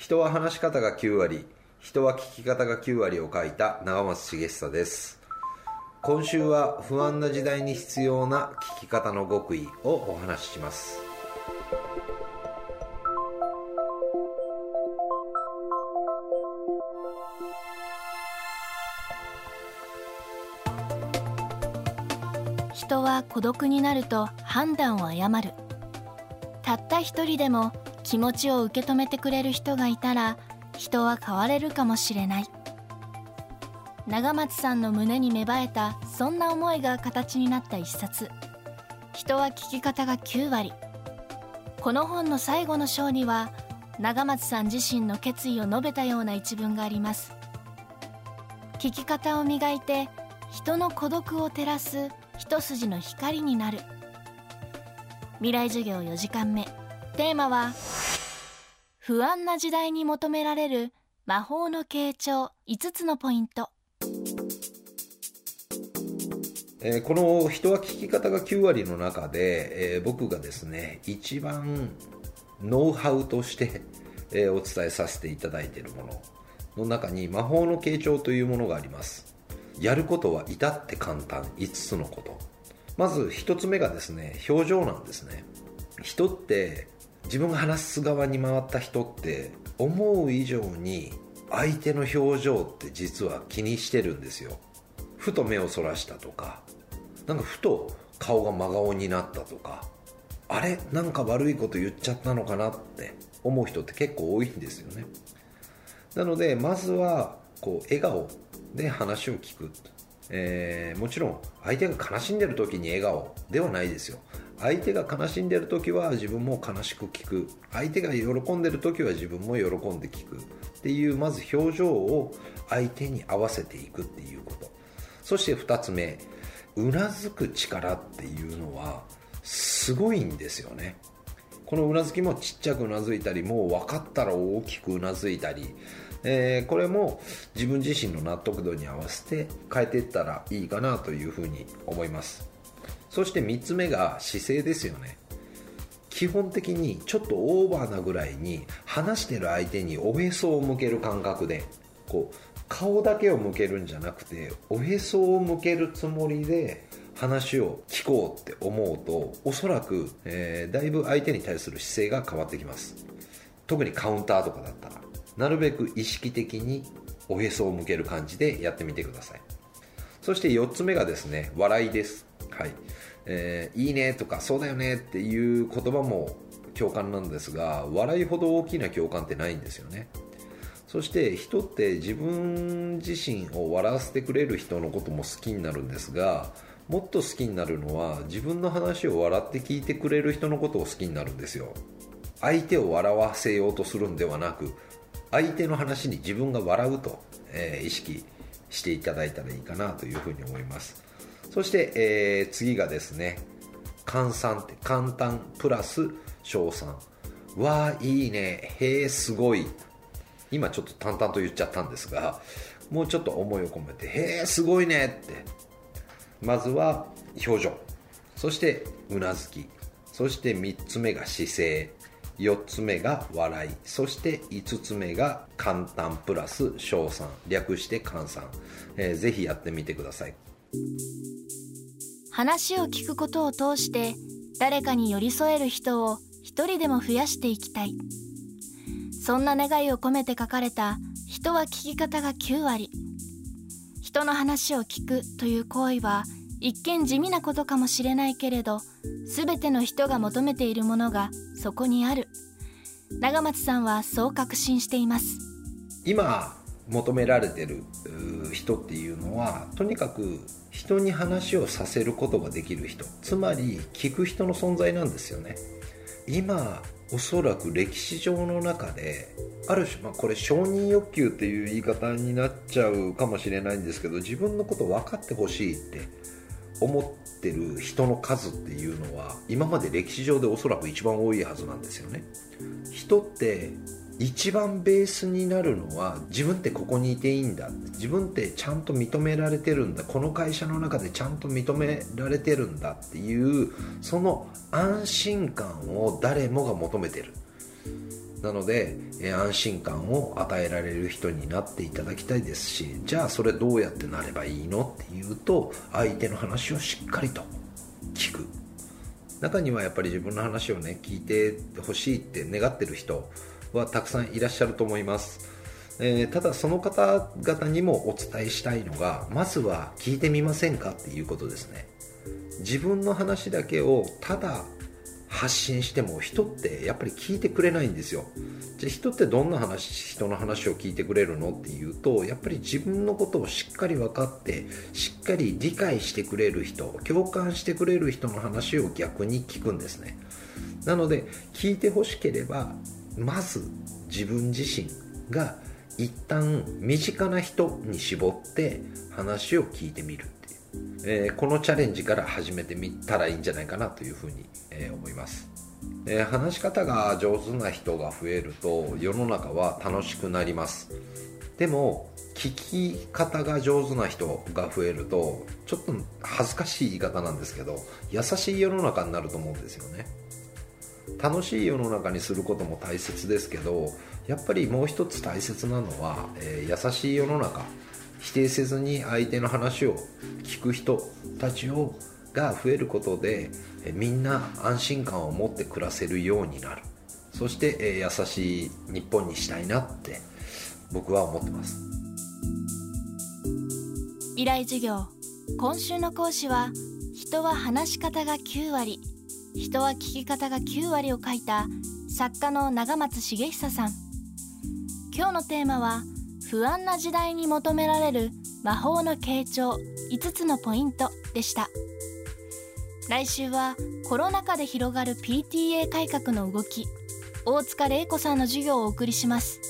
人は話し方が9割人は聞き方が9割を書いた長松茂久です。今週は不安な時代に必要な聞き方の極意をお話しします。人は孤独になると判断を誤る。たった一人でも気持ちを受け止めてくれる人がいたら人は変われるかもしれない。長松さんの胸に芽生えたそんな思いが形になった一冊。人は聞き方が9割。この本の最後の章には長松さん自身の決意を述べたような一文があります。聞き方を磨いて人の孤独を照らす一筋の光になる。未来授業4時間目。テーマは不安な時代に求められる魔法の傾聴5つのポイント。えーこの「人は聞き方が9割」の中で、えー僕がですね一番ノウハウとして、えーお伝えさせていただいているもの。の中に魔法の傾聴というものがあります。やることは至って簡単5つのこと。まず1つ目がですね表情なんですね。人って自分が話す側に回った人って思う以上に相手の表情って実は気にしてるんですよ。ふと目をそらしたとかなんかふと顔が真顔になったとかあれ？なんか悪いこと言っちゃったのかなって思う人って結構多いんですよね。なのでまずはこう笑顔で話を聞く、えーもちろん相手が悲しんでる時に笑顔ではないですよ。相手が悲しんでる時は自分も悲しく聞く。相手が喜んでる時は自分も喜んで聞く。っていうまず表情を相手に合わせていくっていうこと。そして2つ目うなずく力っていうのはすごいんですよね。このうなずきもちっちゃくうなずいたりもう分かったら大きくうなずいたり、えーこれも自分自身の納得度に合わせて変えていったらいいかなというふうに思います。そして3つ目が姿勢ですよね。基本的にちょっとオーバーなぐらいに話してる相手におへそを向ける感覚でこう顔だけを向けるんじゃなくておへそを向けるつもりで話を聞こうって思うとおそらく、えーだいぶ相手に対する姿勢が変わってきます。特にカウンターとかだったらなるべく意識的におへそを向ける感じでやってみてください。そして4つ目がですね笑いです。はい、えーいいねとかそうだよねっていう言葉も共感なんですが笑いほど大きな共感ってないんですよね。そして人って自分自身を笑わせてくれる人のことも好きになるんですがもっと好きになるのは自分の話を笑って聞いてくれる人のことを好きになるんですよ。相手を笑わせようとするんではなく相手の話に自分が笑うと、えー意識していただいたらいいかなというふうに思います。そして、えー次がですね簡単って簡単プラス称賛。わあいいね。へえすごい。今ちょっと淡々と言っちゃったんですがもうちょっと思いを込めてへえすごいねってまずは表情。そしてうなずき。そして3つ目が姿勢。4つ目が笑い。そして5つ目が簡単プラス称賛。略して簡賛、えーぜひやってみてください。話を聞くことを通して誰かに寄り添える人を一人でも増やしていきたい。そんな願いを込めて書かれた人は聞き方が9割。人の話を聞くという行為は一見地味なことかもしれないけれど全ての人が求めているものがそこにある。長松さんはそう確信しています。今求められてる人っていうのはとにかく人に話をさせることができる人。つまり聞く人の存在なんですよね。今おそらく歴史上の中である種、まあ、これ承認欲求っていう言い方になっちゃうかもしれないんですけど自分のこと分かってほしいって思ってる人の数っていうのは今まで歴史上でおそらく一番多いはずなんですよね。人って一番ベースになるのは自分ってここにいていいんだ。自分ってちゃんと認められてるんだ。この会社の中でちゃんと認められてるんだっていうその安心感を誰もが求めてる。なので、安心感を与えられる人になっていただきたいですしじゃあそれどうやってなればいいのっていうと相手の話をしっかりと聞く。中にはやっぱり自分の話をね聞いてほしいって願ってる人はたくさんいらっしゃると思います、えー、ただその方々にもお伝えしたいのがまずは聞いてみませんかっていうことですね。自分の話だけをただ発信しても人ってやっぱり聞いてくれないんですよ。じゃあ人ってどんな話人の話を聞いてくれるのっていうとやっぱり自分のことをしっかり分かってしっかり理解してくれる人共感してくれる人の話を逆に聞くんですね。なので聞いてほしければまず自分自身が一旦身近な人に絞って話を聞いてみるっていう。えー、このチャレンジから始めてみたらいいんじゃないかなというふうに、えー、思います、えー、話し方が上手な人が増えると世の中は楽しくなります。でも聞き方が上手な人が増えるとちょっと恥ずかしい言い方なんですけど優しい世の中になると思うんですよね。楽しい世の中にすることも大切ですけどやっぱりもう一つ大切なのは、えー、優しい世の中否定せずに相手の話を聞く人たちをが増えることでえみんな安心感を持って暮らせるようになる。そしてえ優しい日本にしたいなって僕は思ってます。未来授業。今週の講師は人は話し方が9割。人は聞き方が9割を書いた作家の長松茂久さん。今日のテーマは「不安な時代に求められる魔法の傾聴5つのポイントでした。来週はコロナ禍で広がる PTA 改革の動き大塚玲子さんの授業をお送りします。